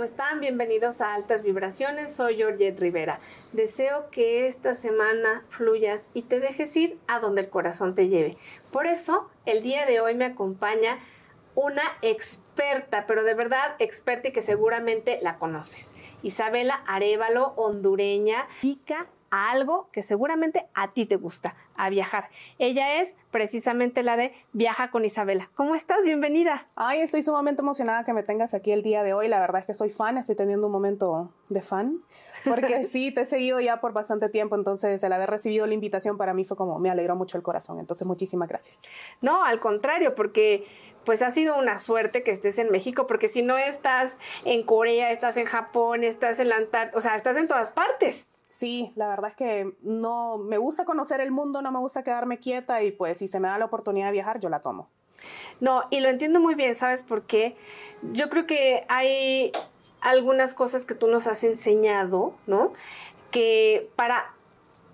¿cómo están? Bienvenidos a Altas Vibraciones. Soy Georgette Rivera. Deseo que esta semana fluyas y te dejes ir a donde el corazón te lleve. Por eso, el día de hoy me acompaña una experta, pero de verdad experta y que seguramente la conoces. Isabela Arevalo, hondureña, pica algo que seguramente a ti te gusta, a viajar. Ella es precisamente la de Viaja con Isabela. ¿Cómo estás? Bienvenida. Ay, estoy sumamente emocionada que me tengas aquí el día de hoy. La verdad es que soy fan, estoy teniendo un momento de fan, porque sí, te he seguido ya por bastante tiempo, entonces el haber recibido la invitación para mí fue como, me alegró mucho el corazón, entonces muchísimas gracias. No, al contrario, porque pues ha sido una suerte que estés en México, porque si no estás en Corea, estás en Japón, estás en la Antártida, o sea, estás en todas partes. Sí, la verdad es que no me gusta conocer el mundo, no me gusta quedarme quieta y pues si se me da la oportunidad de viajar, yo la tomo. No, y lo entiendo muy bien, ¿sabes por qué? Yo creo que hay algunas cosas que tú nos has enseñado, ¿no? Que para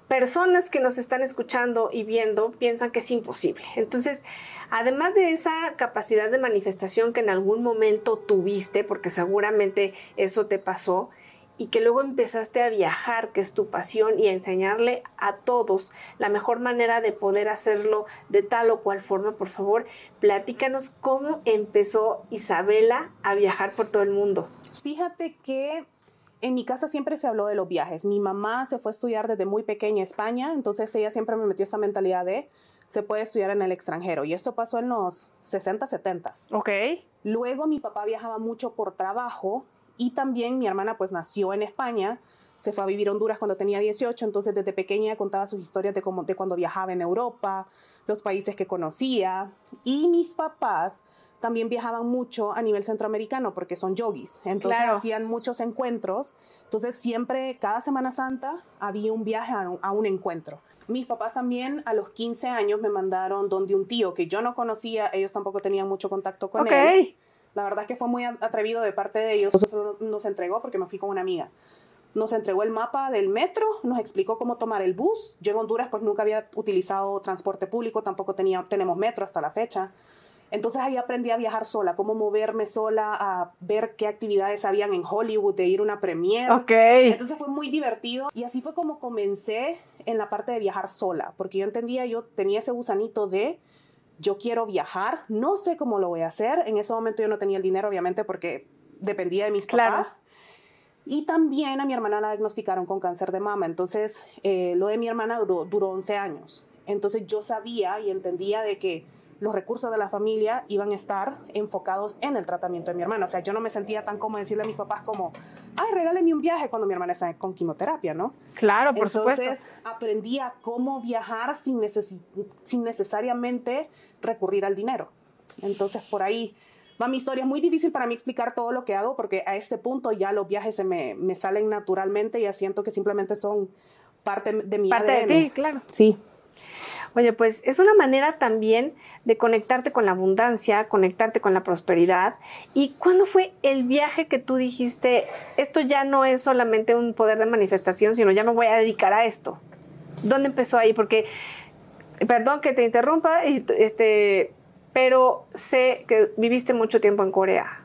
personas que nos están escuchando y viendo piensan que es imposible. Entonces, además de esa capacidad de manifestación que en algún momento tuviste, porque seguramente eso te pasó, y que luego empezaste a viajar, que es tu pasión, y a enseñarle a todos la mejor manera de poder hacerlo de tal o cual forma, por favor, platícanos cómo empezó Isabela a viajar por todo el mundo. Fíjate que en mi casa siempre se habló de los viajes. Mi mamá se fue a estudiar desde muy pequeña a España, entonces ella siempre me metió esa mentalidad de se puede estudiar en el extranjero. Y esto pasó en los 60, 70. Ok. Luego mi papá viajaba mucho por trabajo y también mi hermana pues nació en España, se fue a vivir a Honduras cuando tenía 18, entonces desde pequeña contaba sus historias de, cómo, de cuando viajaba en Europa, los países que conocía. Y mis papás también viajaban mucho a nivel centroamericano porque son yogis, entonces hacían muchos encuentros. Entonces siempre, cada Semana Santa, había un viaje a un, a un encuentro. Mis papás también a los 15 años me mandaron donde un tío que yo no conocía, ellos tampoco tenían mucho contacto con él la verdad es que fue muy atrevido de parte de ellos. nos entregó porque me fui con una amiga. Nos entregó el mapa del metro, nos explicó cómo tomar el bus. Yo en Honduras pues nunca había utilizado transporte público, tampoco tenía, tenemos metro hasta la fecha. Entonces ahí aprendí a viajar sola, cómo moverme sola, a ver qué actividades habían en Hollywood, de ir a una premiere. Ok. Entonces fue muy divertido y así fue como comencé en la parte de viajar sola, porque yo entendía, yo tenía ese gusanito de yo quiero viajar, no sé cómo lo voy a hacer. En ese momento yo no tenía el dinero, obviamente, porque dependía de mis papás. Y también a mi hermana la diagnosticaron con cáncer de mama. Entonces, eh, lo de mi hermana duró, duró 11 años. Entonces, yo sabía y entendía de que los recursos de la familia iban a estar enfocados en el tratamiento de mi hermana. O sea, yo no me sentía tan como decirle a mis papás como, ay, regáleme un viaje cuando mi hermana está con quimioterapia, ¿no? Claro, por Entonces, supuesto. aprendí a cómo viajar sin, sin necesariamente recurrir al dinero. Entonces, por ahí va mi historia. Es muy difícil para mí explicar todo lo que hago porque a este punto ya los viajes se me, me salen naturalmente y ya siento que simplemente son parte de mi parte de ti, claro. Sí. Oye, pues es una manera también de conectarte con la abundancia, conectarte con la prosperidad. ¿Y cuándo fue el viaje que tú dijiste, esto ya no es solamente un poder de manifestación, sino ya me voy a dedicar a esto? ¿Dónde empezó ahí? Porque, perdón que te interrumpa, este, pero sé que viviste mucho tiempo en Corea.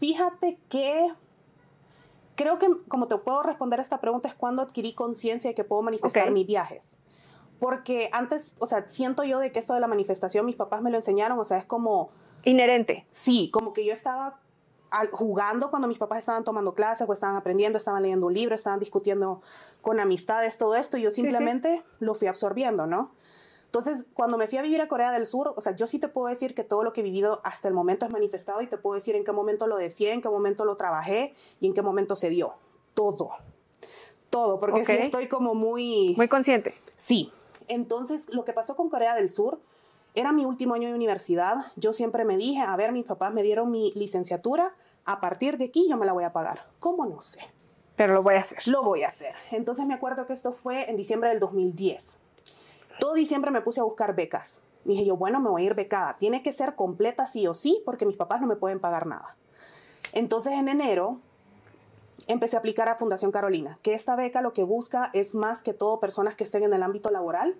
Fíjate que creo que como te puedo responder a esta pregunta es cuando adquirí conciencia de que puedo manifestar mis viajes porque antes, o sea, siento yo de que esto de la manifestación, mis papás me lo enseñaron, o sea, es como... Inherente. Sí, como que yo estaba jugando cuando mis papás estaban tomando clases o estaban aprendiendo, estaban leyendo un libro, estaban discutiendo con amistades, todo esto, y yo simplemente lo fui absorbiendo, ¿no? Entonces, cuando me fui a vivir a Corea del Sur, o sea, yo sí te puedo decir que todo lo que he vivido hasta el momento es manifestado y te puedo decir en qué momento lo decía, en qué momento lo trabajé y en qué momento se dio. Todo. Todo, porque sí estoy como muy... Muy consciente. Sí, entonces, lo que pasó con Corea del Sur era mi último año de universidad. Yo siempre me dije, a ver, mis papás me dieron mi licenciatura, a partir de aquí yo me la voy a pagar. ¿Cómo no sé? Pero lo voy a hacer. Lo voy a hacer. Entonces me acuerdo que esto fue en diciembre del 2010. Todo diciembre me puse a buscar becas. Dije yo, bueno, me voy a ir becada. Tiene que ser completa sí o sí porque mis papás no me pueden pagar nada. Entonces en enero empecé a aplicar a Fundación Carolina, que esta beca lo que busca es más que todo personas que estén en el ámbito laboral.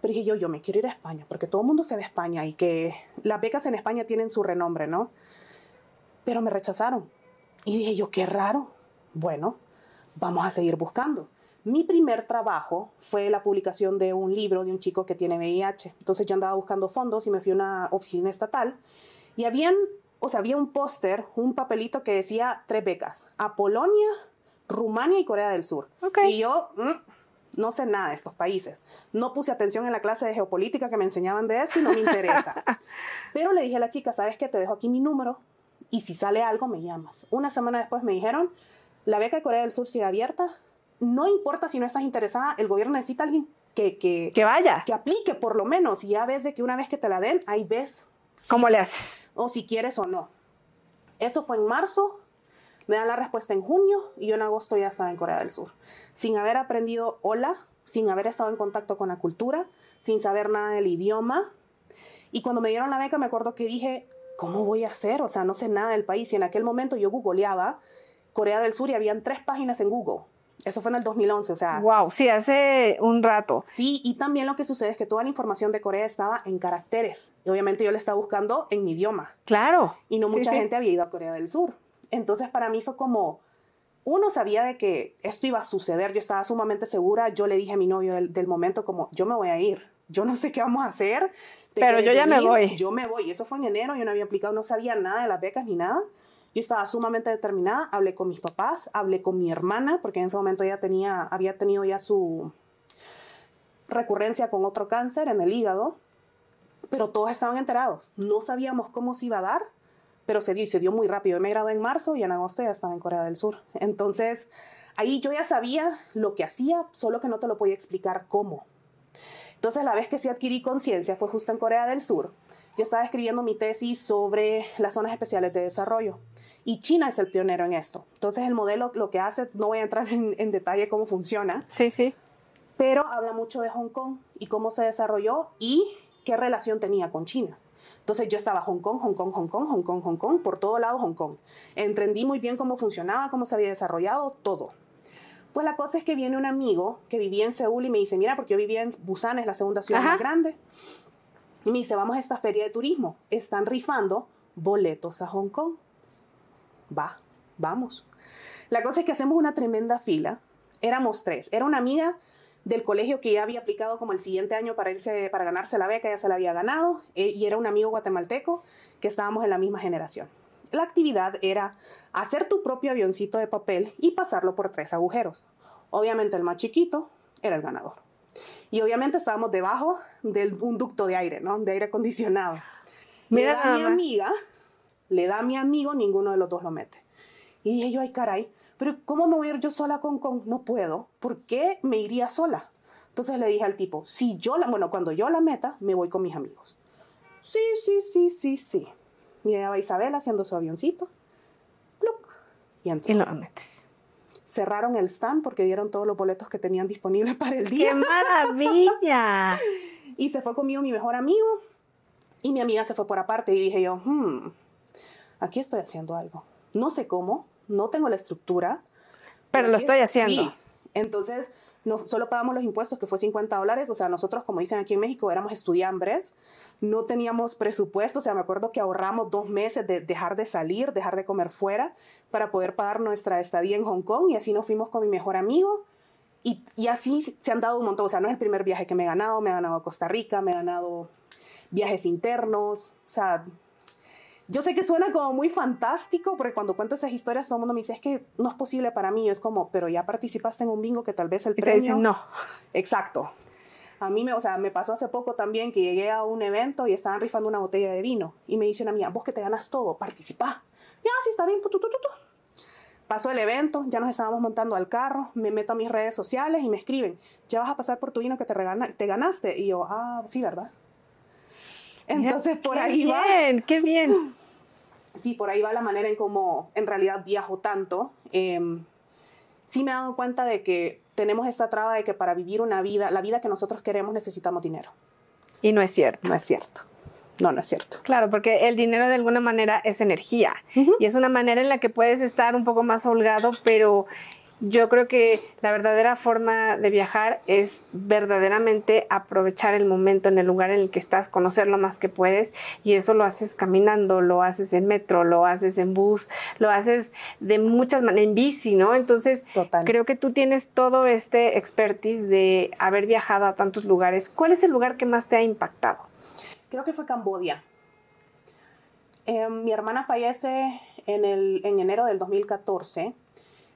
Pero dije yo, yo me quiero ir a España, porque todo el mundo se ve España y que las becas en España tienen su renombre, ¿no? Pero me rechazaron. Y dije yo, qué raro. Bueno, vamos a seguir buscando. Mi primer trabajo fue la publicación de un libro de un chico que tiene VIH. Entonces yo andaba buscando fondos y me fui a una oficina estatal y habían, o sea, había un póster, un papelito que decía tres becas, a Polonia, Rumania y Corea del Sur. Y yo mm, no sé nada de estos países. No puse atención en la clase de geopolítica que me enseñaban de esto y no me interesa. Pero le dije a la chica, ¿sabes qué? Te dejo aquí mi número y si sale algo me llamas. Una semana después me dijeron, la beca de Corea del Sur sigue abierta, no importa si no estás interesada, el gobierno necesita a alguien que, que, que vaya. Que aplique por lo menos. Y ya ves de que una vez que te la den, ahí ves. ¿Cómo le haces? O si quieres o no. Eso fue en marzo. Me dan la respuesta en junio y yo en agosto ya estaba en Corea del Sur. Sin haber aprendido hola, sin haber estado en contacto con la cultura, sin saber nada del idioma. Y cuando me dieron la beca me acuerdo que dije, ¿cómo voy a hacer? O sea, no sé nada del país. Y en aquel momento yo googleaba Corea del Sur y habían tres páginas en Google eso fue en el 2011, o sea. Wow, sí, hace un rato. Sí, y también lo que sucede es que toda la información de Corea estaba en caracteres. Y obviamente yo la estaba buscando en mi idioma. Claro. Y no mucha gente había ido a Corea del Sur. Entonces para mí fue como, uno sabía de que esto iba a suceder, yo estaba sumamente segura, yo le dije a mi novio del, momento como, yo me voy a ir, yo no sé qué vamos a hacer. Pero yo ya me voy. Yo me voy. Y eso fue en enero, yo no había aplicado, no sabía nada de las becas ni nada. Yo estaba sumamente determinada, hablé con mis papás, hablé con mi hermana, porque en ese momento ella tenía, había tenido ya su recurrencia con otro cáncer en el hígado, pero todos estaban enterados. No sabíamos cómo se iba a dar, pero se dio y se dio muy rápido. Yo me gradué en marzo y en agosto ya estaba en Corea del Sur. Entonces, ahí yo ya sabía lo que hacía, solo que no te lo podía explicar cómo. Entonces, la vez que sí adquirí conciencia fue justo en Corea del Sur. Yo estaba escribiendo mi tesis sobre las zonas especiales de desarrollo. Y China es el pionero en esto. Entonces el modelo lo que hace, no voy a entrar en, detalle cómo funciona. Sí, sí. Pero habla mucho de Hong Kong y cómo se desarrolló y qué relación tenía con China. Entonces yo estaba Hong Kong, Hong Kong, Hong Kong, Hong Kong, Hong Kong, por todo lado Hong Kong. Entendí muy bien cómo funcionaba, cómo se había desarrollado, todo. Pues la cosa es que viene un amigo que vivía en Seúl y me dice, mira, porque yo vivía en Busan, es la segunda ciudad más grande. Y me dice, vamos a esta feria de turismo. Están rifando boletos a Hong Kong va, vamos. La cosa es que hacemos una tremenda fila. Éramos tres. Era una amiga del colegio que ya había aplicado como el siguiente año para irse para ganarse la beca, ya se la había ganado, eh, y era un amigo guatemalteco que estábamos en la misma generación. La actividad era hacer tu propio avioncito de papel y pasarlo por tres agujeros. Obviamente el más chiquito era el ganador. Y obviamente estábamos debajo de un ducto de aire, ¿no? De aire acondicionado. Mira, mi amiga le da a mi amigo, ninguno de los dos lo mete. Y dije yo, ay caray, pero ¿cómo me voy a ir yo sola con con? No puedo. ¿Por qué me iría sola? Entonces le dije al tipo, si yo la, bueno, cuando yo la meta, me voy con mis amigos. Sí, sí, sí, sí, sí. Y va Isabel haciendo su avioncito. y entró. Y lo metes. Cerraron el stand porque dieron todos los boletos que tenían disponibles para el día. ¡Qué maravilla! y se fue conmigo mi mejor amigo y mi amiga se fue por aparte y dije yo, hmm, aquí estoy haciendo algo. No sé cómo, no tengo la estructura. Pero, lo estoy haciendo. Sí. Entonces, no solo pagamos los impuestos, que fue 50 dólares. O sea, nosotros, como dicen aquí en México, éramos estudiambres. No teníamos presupuesto. O sea, me acuerdo que ahorramos dos meses de dejar de salir, dejar de comer fuera, para poder pagar nuestra estadía en Hong Kong. Y así nos fuimos con mi mejor amigo. Y, y así se han dado un montón. O sea, no es el primer viaje que me he ganado. Me he ganado a Costa Rica, me he ganado viajes internos. O sea, yo sé que suena como muy fantástico, porque cuando cuento esas historias todo el mundo me dice, es que no es posible para mí. Es como, pero ya participaste en un bingo que tal vez el y premio... Te dicen no. Exacto. A mí me, o sea, me pasó hace poco también que llegué a un evento y estaban rifando una botella de vino. Y me dice una amiga, vos que te ganas todo, participa. Ya, sí, está bien. Pasó el evento, ya nos estábamos montando al carro, me meto a mis redes sociales y me escriben, ya vas a pasar por tu vino que te, te ganaste. Y yo, ah, sí, ¿verdad? Entonces por ahí va. ¡Qué bien! Sí, por ahí va la manera en cómo en realidad viajo tanto. Em, sí me he dado cuenta de que tenemos esta traba de que para vivir una vida, la vida que nosotros queremos, necesitamos dinero. Y no es cierto. No es cierto. No, no es cierto. Claro, porque el dinero de alguna manera es energía y es una manera en la que puedes estar un poco más holgado, pero Yo creo que la verdadera forma de viajar es verdaderamente aprovechar el momento en el lugar en el que estás, conocer lo más que puedes y eso lo haces caminando, lo haces en metro, lo haces en bus, lo haces de muchas maneras, en bici, ¿no? Entonces, creo que tú tienes todo este expertise de haber viajado a tantos lugares. ¿Cuál es el lugar que más te ha impactado? Creo que fue Cambodia. Em, mi hermana fallece en, el, en enero del 2014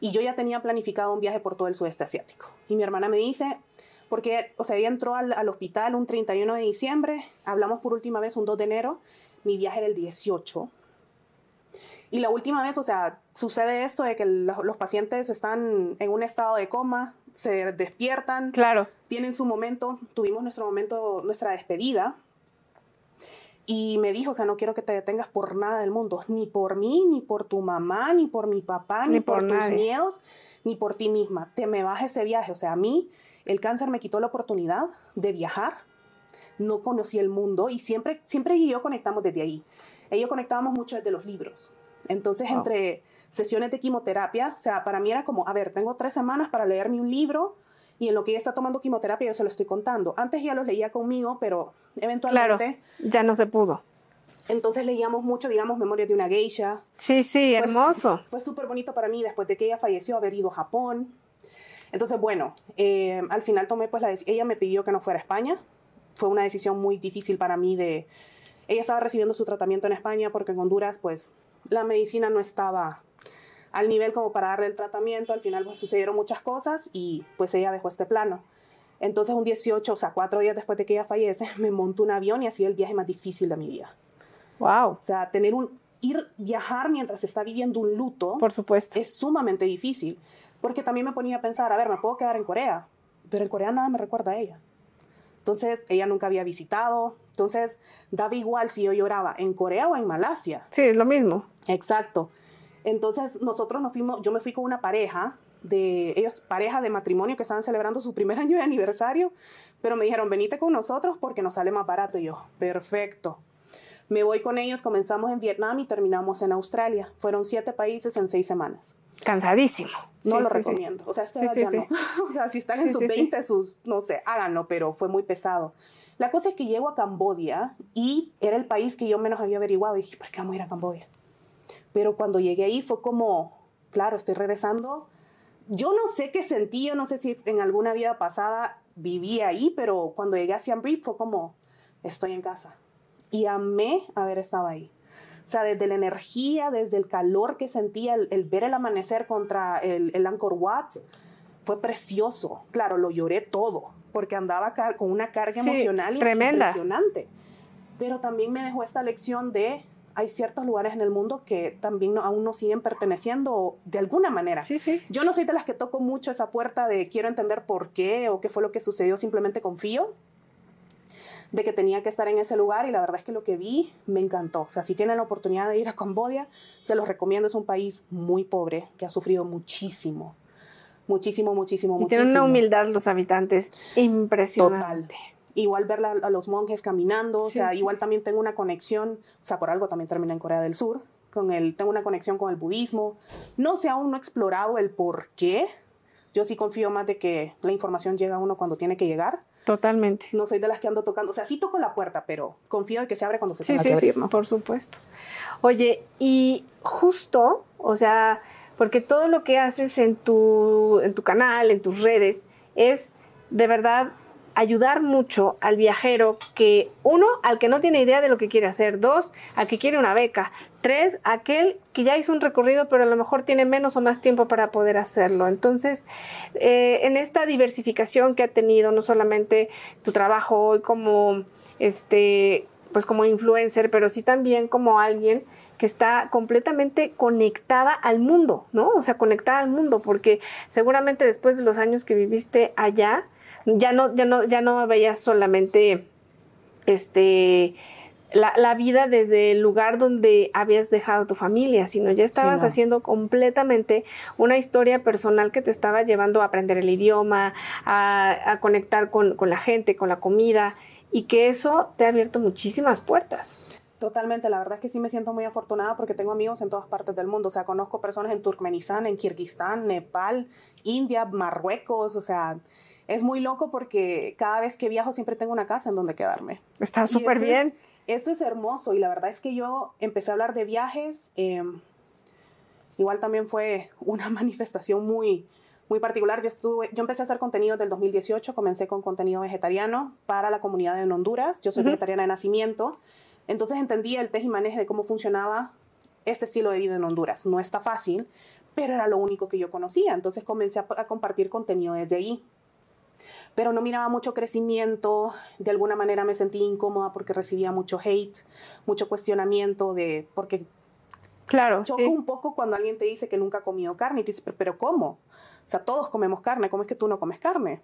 y yo ya tenía planificado un viaje por todo el sudeste asiático. Y mi hermana me dice, porque, o sea, ella entró al, al, hospital un 31 de diciembre, hablamos por última vez un 2 de enero, mi viaje era el 18. Y la última vez, o sea, sucede esto de que los pacientes están en un estado de coma, se despiertan, claro. tienen su momento, tuvimos nuestro momento, nuestra despedida, y me dijo, o sea, no quiero que te detengas por nada del mundo, ni por mí, ni por tu mamá, ni por mi papá, ni, por, tus miedos, ni por ti misma. Te me vas ese viaje. O sea, a mí el cáncer me quitó la oportunidad de viajar. No conocí el mundo y siempre, siempre y yo conectamos desde ahí. Ellos conectábamos mucho desde los libros. Entonces, entre sesiones de quimioterapia, o sea, para mí era como, a ver, tengo tres semanas para leerme un libro, y en lo que ella está tomando quimioterapia yo se lo estoy contando. Antes ya los leía conmigo, pero eventualmente... ya no se pudo. Entonces leíamos mucho, digamos, Memorias de una geisha. Sí, sí, hermoso. Fue súper bonito para mí después de que ella falleció haber ido a Japón. Entonces, bueno, eh, al final tomé pues la decisión, ella me pidió que no fuera a España. Fue una decisión muy difícil para mí de... Ella estaba recibiendo su tratamiento en España porque en Honduras pues la medicina no estaba al nivel como para darle el tratamiento. Al final pues, sucedieron muchas cosas y pues ella dejó este plano. Entonces un 18, o sea, cuatro días después de que ella fallece, me monto un avión y ha sido el viaje más difícil de mi vida. Wow. O sea, tener un ir viajar mientras se está viviendo un luto, por supuesto, es sumamente difícil, porque también me ponía a pensar, a ver, me puedo quedar en Corea, pero en Corea nada me recuerda a ella. Entonces, ella nunca había visitado, entonces daba igual si yo lloraba en Corea o en Malasia. Sí, es lo mismo. Exacto. Entonces nosotros nos fuimos, yo me fui con una pareja de ellos, pareja de matrimonio que estaban celebrando su primer año de aniversario, pero me dijeron, venite con nosotros porque nos sale más barato. Y yo, perfecto. Me voy con ellos, comenzamos en Vietnam y terminamos en Australia. Fueron siete países en seis semanas. Cansadísimo. No lo recomiendo. O sea, este ya no. o sea, si están en sus 20, sus, no sé, háganlo, pero fue muy pesado. La cosa es que llego a Cambodia y era el país que yo menos había averiguado. Y dije, ¿por qué vamos a ir a Cambodia? Pero cuando llegué ahí fue como, claro, estoy regresando. Yo no sé qué sentí, yo no sé si en alguna vida pasada viví ahí, pero cuando llegué a Siem Reap fue como, estoy en casa. Y amé haber estado ahí. O sea, desde la energía, desde el calor que sentía, el, ver el amanecer contra el, el, Angkor Wat, fue precioso. Claro, lo lloré todo, porque andaba con una carga emocional tremenda. impresionante. Pero también me dejó esta lección de hay ciertos lugares en el mundo que también aún no siguen perteneciendo de alguna manera. Sí, sí. Yo no soy de las que toco mucho esa puerta de quiero entender por qué o qué fue lo que sucedió, simplemente confío de que tenía que estar en ese lugar y la verdad es que lo que vi me encantó. O sea, si tienen la oportunidad de ir a Cambodia, se los recomiendo. Es un país muy pobre que ha sufrido muchísimo. Muchísimo, muchísimo, y Tienen una humildad los habitantes impresionante. Total igual ver a, los monjes caminando, o sea, igual también tengo una conexión, o sea, por algo también terminé en Corea del Sur, con el, tengo una conexión con el budismo. No sé, aún no he explorado el por qué. Yo sí confío más de que la información llega a uno cuando tiene que llegar. Totalmente. No soy de las que ando tocando, o sea, sí toco la puerta, pero confío en que se abre cuando se sí, tenga sí, que abrir. Por supuesto. Oye, y justo, o sea, porque todo lo que haces en tu, en tu canal, en tus redes, es de verdad ayudar mucho al viajero que, uno, al que no tiene idea de lo que quiere hacer, dos, al que quiere una beca, tres, aquel que ya hizo un recorrido pero a lo mejor tiene menos o más tiempo para poder hacerlo. Entonces, eh, en esta diversificación que ha tenido, no solamente tu trabajo hoy como, este, pues como influencer, pero sí también como alguien que está completamente conectada al mundo, ¿no? O sea, conectada al mundo, porque seguramente después de los años que viviste allá, ya no, ya no, ya no veías solamente este la, vida desde el lugar donde habías dejado tu familia, sino ya estabas haciendo completamente una historia personal que te estaba llevando a aprender el idioma, a, conectar con, con, la gente, con la comida, y que eso te ha abierto muchísimas puertas. Totalmente, la verdad es que sí me siento muy afortunada porque tengo amigos en todas partes del mundo, o sea, conozco personas en Turkmenistán, en Kirguistán, Nepal, India, Marruecos, o sea, es muy loco porque cada vez que viajo siempre tengo una casa en donde quedarme. Está súper bien. eso es hermoso y la verdad es que yo empecé a hablar de viajes, em, igual también fue una manifestación muy, muy particular. Yo, estuve, yo empecé a hacer contenido del 2018, comencé con contenido vegetariano para la comunidad en Honduras, yo soy vegetariana de nacimiento. Entonces entendía el tejimaneje de cómo funcionaba este estilo de vida en Honduras. No está fácil, pero era lo único que yo conocía. Entonces comencé a, compartir contenido desde ahí. Pero no miraba mucho crecimiento, de alguna manera me sentí incómoda porque recibía mucho hate, mucho cuestionamiento de, porque Claro. Choca un poco cuando alguien te dice que nunca ha comido carne y te dice, pero ¿cómo? O sea, todos comemos carne, ¿cómo es que tú no comes carne?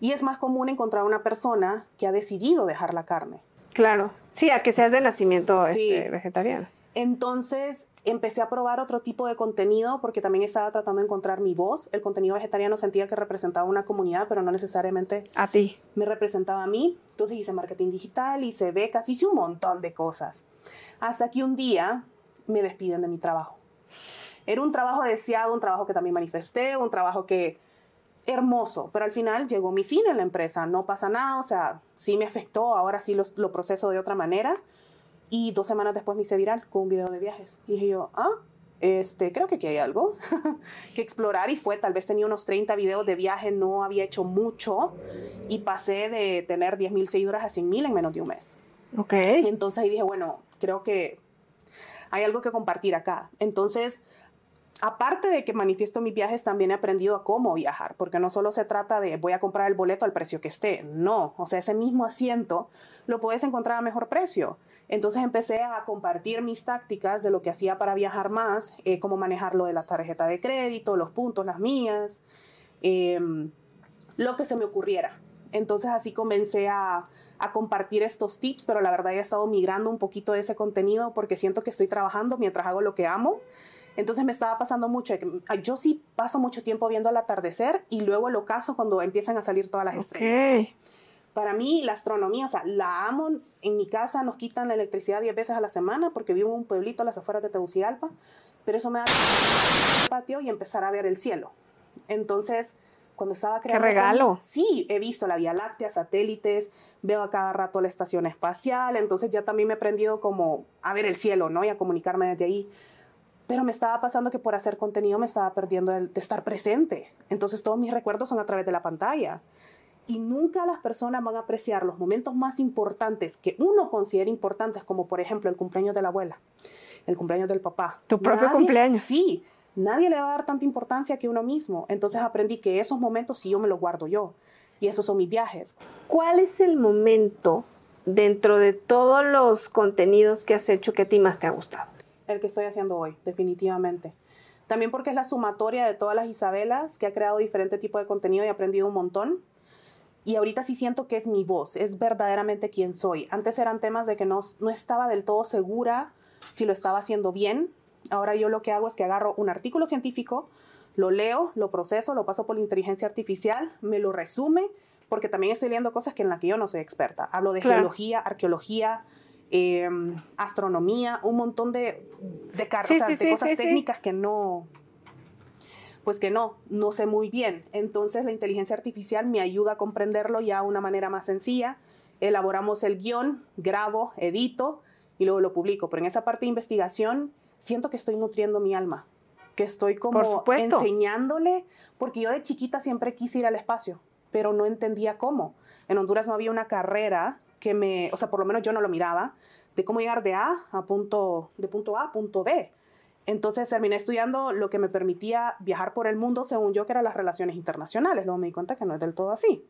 Y es más común encontrar una persona que ha decidido dejar la carne. Claro, sí, a que seas de nacimiento este, vegetariano. Entonces empecé a probar otro tipo de contenido porque también estaba tratando de encontrar mi voz. El contenido vegetariano sentía que representaba una comunidad, pero no necesariamente a ti. Me representaba a mí. Entonces hice marketing digital, hice becas, hice un montón de cosas. Hasta que un día me despiden de mi trabajo. Era un trabajo deseado, un trabajo que también manifesté, un trabajo que hermoso, pero al final llegó mi fin en la empresa, no pasa nada, o sea, sí me afectó, ahora sí lo, lo proceso de otra manera. Y dos semanas después me hice viral con un video de viajes. Y dije yo, ah, este, creo que aquí hay algo que explorar y fue, tal vez tenía unos 30 videos de viaje, no había hecho mucho y pasé de tener 10 mil seguidores a 100 mil en menos de un mes. Ok. Y entonces ahí dije, bueno, creo que hay algo que compartir acá. Entonces, aparte de que manifiesto mis viajes, también he aprendido a cómo viajar, porque no solo se trata de voy a comprar el boleto al precio que esté, no, o sea, ese mismo asiento lo puedes encontrar a mejor precio. Entonces empecé a compartir mis tácticas de lo que hacía para viajar más, eh, cómo manejar lo de la tarjeta de crédito, los puntos, las mías, em, lo que se me ocurriera. Entonces así comencé a, a compartir estos tips, pero la verdad he estado migrando un poquito de ese contenido porque siento que estoy trabajando mientras hago lo que amo entonces me estaba pasando mucho, yo sí paso mucho tiempo viendo el atardecer y luego el ocaso cuando empiezan a salir todas las estrellas. Para mí la astronomía, o sea, la amo. En mi casa nos quitan la electricidad 10 veces a la semana porque vivo en un pueblito a las afueras de Tegucigalpa, pero eso me da el patio y empezar a ver el cielo. Entonces, cuando estaba creando... ¡Qué regalo! sí, he visto la Vía Láctea, satélites, veo a cada rato la estación espacial, entonces ya también me he aprendido como a ver el cielo, ¿no? Y a comunicarme desde ahí pero me estaba pasando que por hacer contenido me estaba perdiendo el, de estar presente. Entonces todos mis recuerdos son a través de la pantalla. Y nunca las personas van a apreciar los momentos más importantes que uno considera importantes, como por ejemplo el cumpleaños de la abuela, el cumpleaños del papá. Tu propio cumpleaños. Sí, nadie le va a dar tanta importancia que uno mismo. Entonces aprendí que esos momentos sí yo me los guardo yo. Y esos son mis viajes. ¿Cuál es el momento dentro de todos los contenidos que has hecho que a ti más te ha gustado? el que estoy haciendo hoy, definitivamente. También porque es la sumatoria de todas las Isabelas que ha creado diferente tipo de contenido y aprendido un montón. Y ahorita sí siento que es mi voz, es verdaderamente quien soy. Antes eran temas de que no, no estaba del todo segura si lo estaba haciendo bien. Ahora yo lo que hago es que agarro un artículo científico, lo leo, lo proceso, lo paso por la inteligencia artificial, me lo resume, porque también estoy leyendo cosas que en las que yo no soy experta. Hablo de geología, arqueología, Em, astronomía, un montón de, de, de cosas técnicas que no, pues que no, no sé muy bien. Entonces la inteligencia artificial me ayuda a comprenderlo ya de una manera más sencilla. Elaboramos el guion, grabo, edito y luego lo publico. Pero en esa parte de investigación siento que estoy nutriendo mi alma, que estoy como enseñándole, porque yo de chiquita siempre quise ir al espacio, pero no entendía cómo. En Honduras no había una carrera que me, o sea, por lo menos yo no lo miraba, de cómo llegar de A a punto, de punto A a punto B. Entonces terminé estudiando lo que me permitía viajar por el mundo, según yo, que eran las relaciones internacionales. Luego me di cuenta que no es del todo así.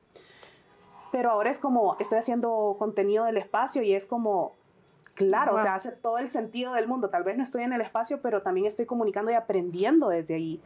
Pero ahora es como, estoy haciendo contenido del espacio y es como, claro, o sea, hace todo el sentido del mundo. Tal vez no estoy en el espacio, pero también estoy comunicando y aprendiendo desde ahí.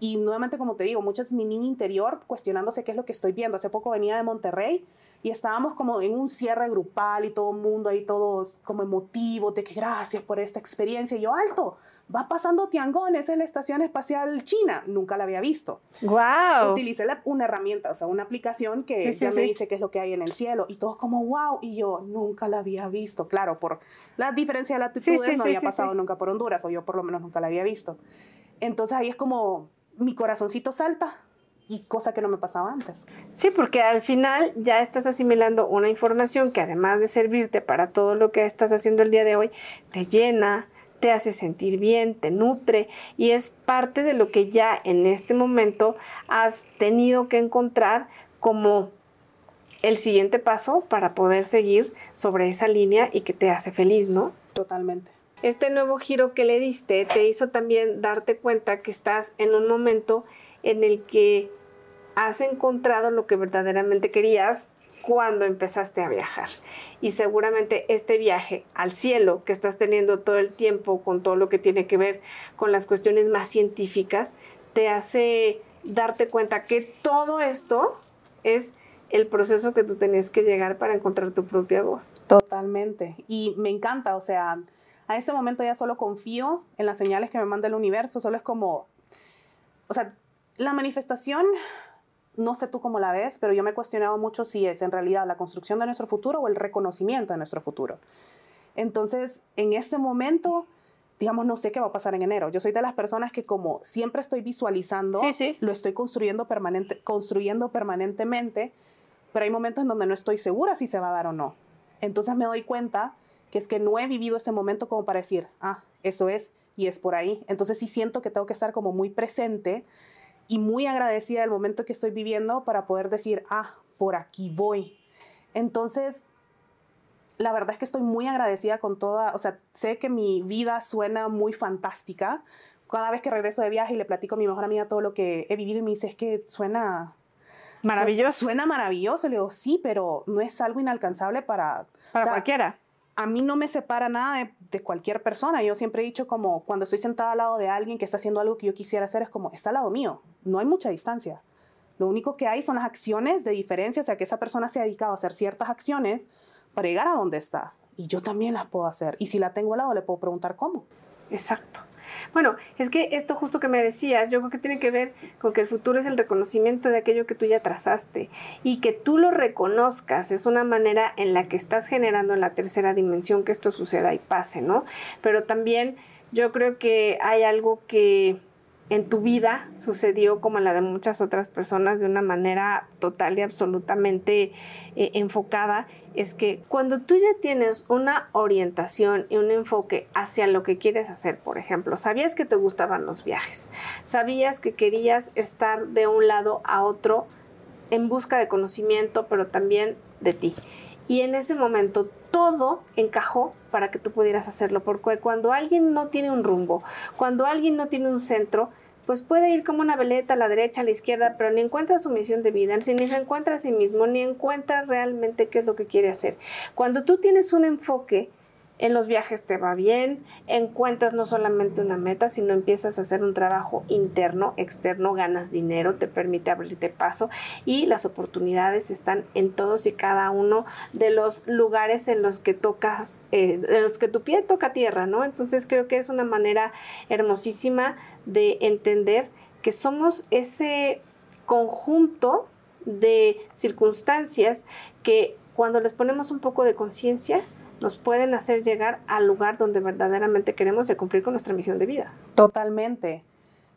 Y nuevamente, como te digo, mucho es mi niña interior cuestionándose qué es lo que estoy viendo. Hace poco venía de Monterrey y estábamos como en un cierre grupal y todo el mundo ahí todos como emotivos de que gracias por esta experiencia. Y yo, alto, va pasando Tiangong, esa es la estación espacial china, nunca la había visto. Wow. Utilicé una herramienta, o sea, una aplicación que ya me dice qué es lo que hay en el cielo y todos como wow, y yo nunca la había visto, claro, por la diferencia de latitudes no había pasado nunca por Honduras, o yo por lo menos nunca la había visto. Entonces ahí es como mi corazoncito salta, y cosa que no me pasaba antes. Sí, porque al final ya estás asimilando una información que además de servirte para todo lo que estás haciendo el día de hoy, te llena, te hace sentir bien, te nutre y es parte de lo que ya en este momento has tenido que encontrar como el siguiente paso para poder seguir sobre esa línea y que te hace feliz, ¿no? Totalmente. Este nuevo giro que le diste te hizo también darte cuenta que estás en un momento en el que has encontrado lo que verdaderamente querías cuando empezaste a viajar. Y seguramente este viaje al cielo que estás teniendo todo el tiempo con todo lo que tiene que ver con las cuestiones más científicas, te hace darte cuenta que todo esto es el proceso que tú tenías que llegar para encontrar tu propia voz. Totalmente. Y me encanta, o sea, a este momento ya solo confío en las señales que me manda el universo, solo es como, o sea, la manifestación no sé tú cómo la ves, pero yo me he cuestionado mucho si es en realidad la construcción de nuestro futuro o el reconocimiento de nuestro futuro. Entonces, en este momento, digamos, no sé qué va a pasar en enero. Yo soy de las personas que como siempre estoy visualizando, lo estoy construyendo, permanente, construyendo permanentemente, pero hay momentos en donde no estoy segura si se va a dar o no. Entonces me doy cuenta que es que no he vivido ese momento como para decir, ah, eso es y es por ahí. Entonces sí siento que tengo que estar como muy presente y muy agradecida del momento que estoy viviendo para poder decir, ah, por aquí voy. Entonces, la verdad es que estoy muy agradecida con toda, o sea, sé que mi vida suena muy fantástica. Cada vez que regreso de viaje y le platico a mi mejor amiga todo lo que he vivido y me dice, es que suena... Maravilloso. Suena maravilloso. Le digo, sí, pero no es algo inalcanzable para... Para cualquiera a mí no me separa nada de, cualquier persona. Yo siempre he dicho como cuando estoy sentada al lado de alguien que está haciendo algo que yo quisiera hacer, es como, está al lado mío, no hay mucha distancia. Lo único que hay son las acciones de diferencia, o sea, que esa persona se ha dedicado a hacer ciertas acciones para llegar a donde está. Y yo también las puedo hacer. Y si la tengo al lado, le puedo preguntar cómo. Exacto. Bueno, es que esto justo que me decías, yo creo que tiene que ver con que el futuro es el reconocimiento de aquello que tú ya trazaste y que tú lo reconozcas es una manera en la que estás generando en la tercera dimensión que esto suceda y pase, ¿no? Pero también yo creo que hay algo que en tu vida sucedió como en la de muchas otras personas de una manera total y absolutamente eh, enfocada, es que cuando tú ya tienes una orientación y un enfoque hacia lo que quieres hacer, por ejemplo, sabías que te gustaban los viajes, sabías que querías estar de un lado a otro en busca de conocimiento, pero también de ti. Y en ese momento todo encajó para que tú pudieras hacerlo, porque cuando alguien no tiene un rumbo, cuando alguien no tiene un centro, pues puede ir como una veleta a la derecha, a la izquierda, pero ni encuentra su misión de vida, ni se encuentra a sí mismo, ni encuentra realmente qué es lo que quiere hacer. Cuando tú tienes un enfoque en los viajes te va bien, encuentras no solamente una meta, sino empiezas a hacer un trabajo interno, externo, ganas dinero, te permite abrirte paso y las oportunidades están en todos y cada uno de los lugares en los que tocas, eh, en los que tu pie toca tierra, ¿no? Entonces creo que es una manera hermosísima de entender que somos ese conjunto de circunstancias que cuando les ponemos un poco de conciencia, nos pueden hacer llegar al lugar donde verdaderamente queremos de cumplir con nuestra misión de vida. Totalmente.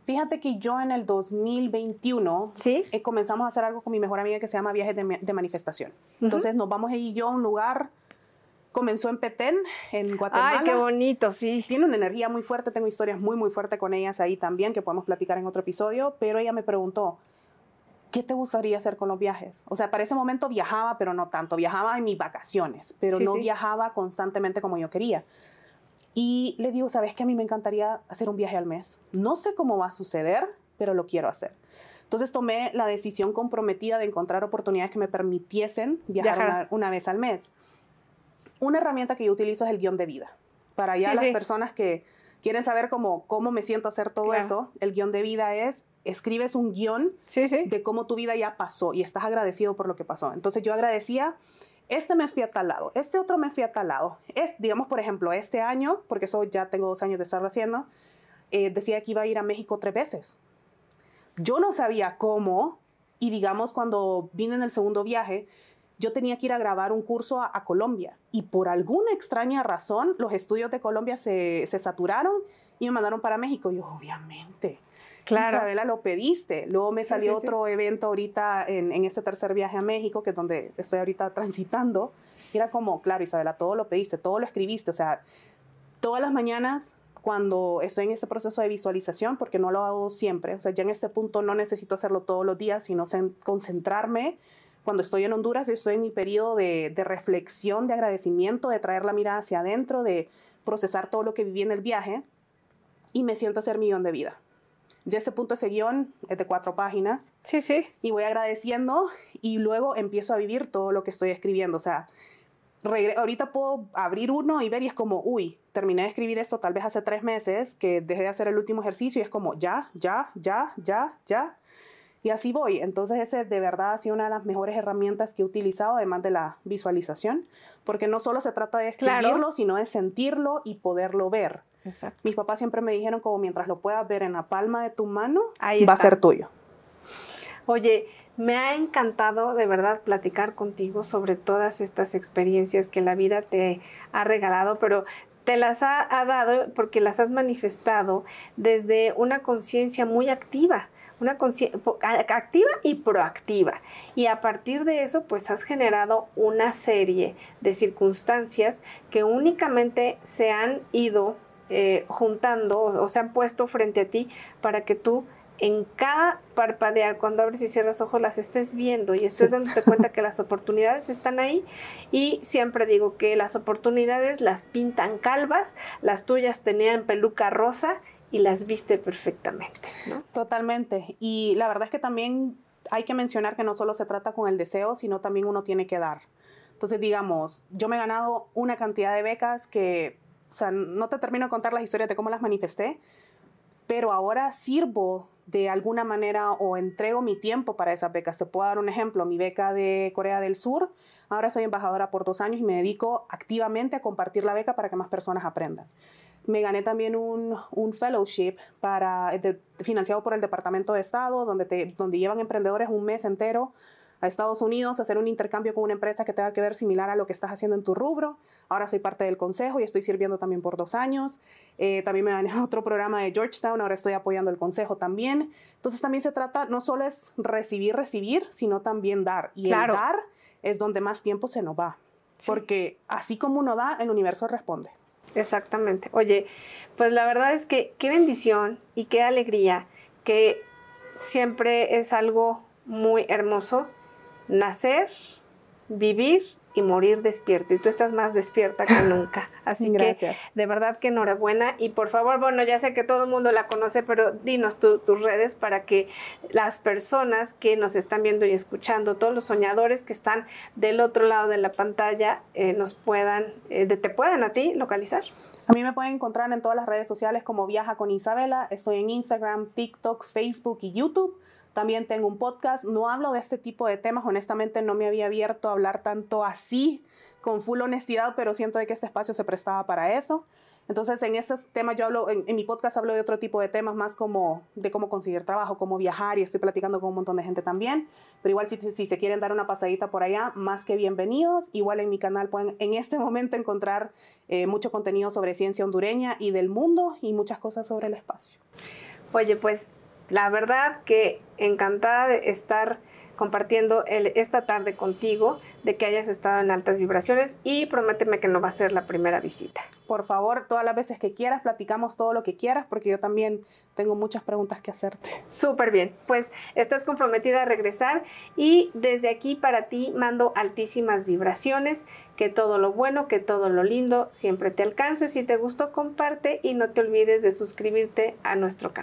Fíjate que yo en el 2021 ¿Sí? Eh, comenzamos a hacer algo con mi mejor amiga que se llama Viajes de, Manifestación. Entonces nos vamos ella y yo a un lugar, comenzó en Petén, en Guatemala. Ay, qué bonito, sí. Tiene una energía muy fuerte, tengo historias muy, muy fuertes con ellas ahí también que podemos platicar en otro episodio, pero ella me preguntó, ¿qué te gustaría hacer con los viajes? O sea, para ese momento viajaba, pero no tanto. Viajaba en mis vacaciones, pero no viajaba constantemente como yo quería. Y le digo, ¿sabes qué? A mí me encantaría hacer un viaje al mes. No sé cómo va a suceder, pero lo quiero hacer. Entonces tomé la decisión comprometida de encontrar oportunidades que me permitiesen viajar, Una, vez al mes. Una herramienta que yo utilizo es el guion de vida. Para ya las personas que quieren saber cómo, cómo me siento hacer todo eso, el guion de vida es escribes un guion de cómo tu vida ya pasó y estás agradecido por lo que pasó. Entonces yo agradecía, este mes fui a tal lado, este otro mes fui a tal lado. Es, digamos, por ejemplo, este año, porque eso ya tengo dos años de estarlo haciendo, eh, decía que iba a ir a México tres veces. Yo no sabía cómo, y digamos cuando vine en el segundo viaje, yo tenía que ir a grabar un curso a, Colombia y por alguna extraña razón los estudios de Colombia se, se saturaron y me mandaron para México. Y yo, obviamente. Claro. Isabela, lo pediste. Luego me salió otro evento ahorita en, en, este tercer viaje a México, que es donde estoy ahorita transitando. Y era como, claro, Isabela, todo lo pediste, todo lo escribiste. O sea, todas las mañanas cuando estoy en este proceso de visualización, porque no lo hago siempre, o sea, ya en este punto no necesito hacerlo todos los días, sino concentrarme. Cuando estoy en Honduras, yo estoy en mi periodo de, de reflexión, de agradecimiento, de traer la mirada hacia adentro, de procesar todo lo que viví en el viaje y me siento a hacer mi guion de vida. Ya ese punto, ese guion es de cuatro páginas. Sí, sí. Y voy agradeciendo y luego empiezo a vivir todo lo que estoy escribiendo. O sea, ahorita puedo abrir uno y ver y es como, uy, terminé de escribir esto tal vez hace tres meses, que dejé de hacer el último ejercicio y es como, ya, ya, ya, ya, ya. Y así voy. Entonces ese de verdad ha sido una de las mejores herramientas que he utilizado, además de la visualización, porque no solo se trata de escribirlo, sino de sentirlo y poderlo ver. Exacto. Mis papás siempre me dijeron como mientras lo puedas ver en la palma de tu mano, va a ser tuyo. Oye, me ha encantado de verdad platicar contigo sobre todas estas experiencias que la vida te ha regalado, pero te las ha, dado porque las has manifestado desde una conciencia muy activa, una activa y proactiva. Y a partir de eso, pues has generado una serie de circunstancias que únicamente se han ido eh, juntando o se han puesto frente a ti para que tú en cada parpadear, cuando abres y cierras ojos, las estés viendo y estés dándote cuenta que las oportunidades están ahí. Y siempre digo que las oportunidades las pintan calvas, las tuyas tenían peluca rosa y las viste perfectamente. Totalmente. Y la verdad es que también hay que mencionar que no solo se trata con el deseo, sino también uno tiene que dar. Entonces, digamos, yo me he ganado una cantidad de becas que, o sea, no te termino de contar las historias de cómo las manifesté, pero ahora sirvo de alguna manera o entrego mi tiempo para esas becas. Te puedo dar un ejemplo, mi beca de Corea del Sur, ahora soy embajadora por dos años y me dedico activamente a compartir la beca para que más personas aprendan. Me gané también un, un fellowship para, financiado por el Departamento de Estado, donde, te, donde llevan emprendedores un mes entero a Estados Unidos, hacer un intercambio con una empresa que tenga que ver similar a lo que estás haciendo en tu rubro. Ahora soy parte del consejo y estoy sirviendo también por dos años. Eh, también me gané otro programa de Georgetown, ahora estoy apoyando el consejo también. Entonces también se trata, no solo es recibir, recibir, sino también dar. Y el dar es donde más tiempo se nos va. Porque así como uno da, el universo responde. Exactamente. Oye, pues la verdad es que qué bendición y qué alegría que siempre es algo muy hermoso nacer, vivir y morir despierto. Y tú estás más despierta que nunca. Así Gracias. que de verdad que enhorabuena. Y por favor, bueno, ya sé que todo el mundo la conoce, pero dinos tus redes para que las personas que nos están viendo y escuchando, todos los soñadores que están del otro lado de la pantalla, eh, nos puedan, eh, te puedan a ti localizar. A mí me pueden encontrar en todas las redes sociales como Viaja con Isabela. Estoy en Instagram, TikTok, Facebook y YouTube. También tengo un podcast, no hablo de este tipo de temas, honestamente no me había abierto a hablar tanto así, con full honestidad, pero siento de que este espacio se prestaba para eso. Entonces, en estos temas yo hablo, en, mi podcast hablo de otro tipo de temas, más como de cómo conseguir trabajo, cómo viajar, y estoy platicando con un montón de gente también. Pero igual, si, si se quieren dar una pasadita por allá, más que bienvenidos. Igual en mi canal pueden en este momento encontrar eh, mucho contenido sobre ciencia hondureña y del mundo y muchas cosas sobre el espacio. Oye, pues la verdad que encantada de estar compartiendo esta tarde contigo, de que hayas estado en altas vibraciones y prométeme que no va a ser la primera visita. Por favor, todas las veces que quieras, platicamos todo lo que quieras, porque yo también tengo muchas preguntas que hacerte. Súper bien, pues estás comprometida a regresar y desde aquí para ti mando altísimas vibraciones, que todo lo bueno, que todo lo lindo siempre te alcance. Si te gustó, comparte y no te olvides de suscribirte a nuestro canal.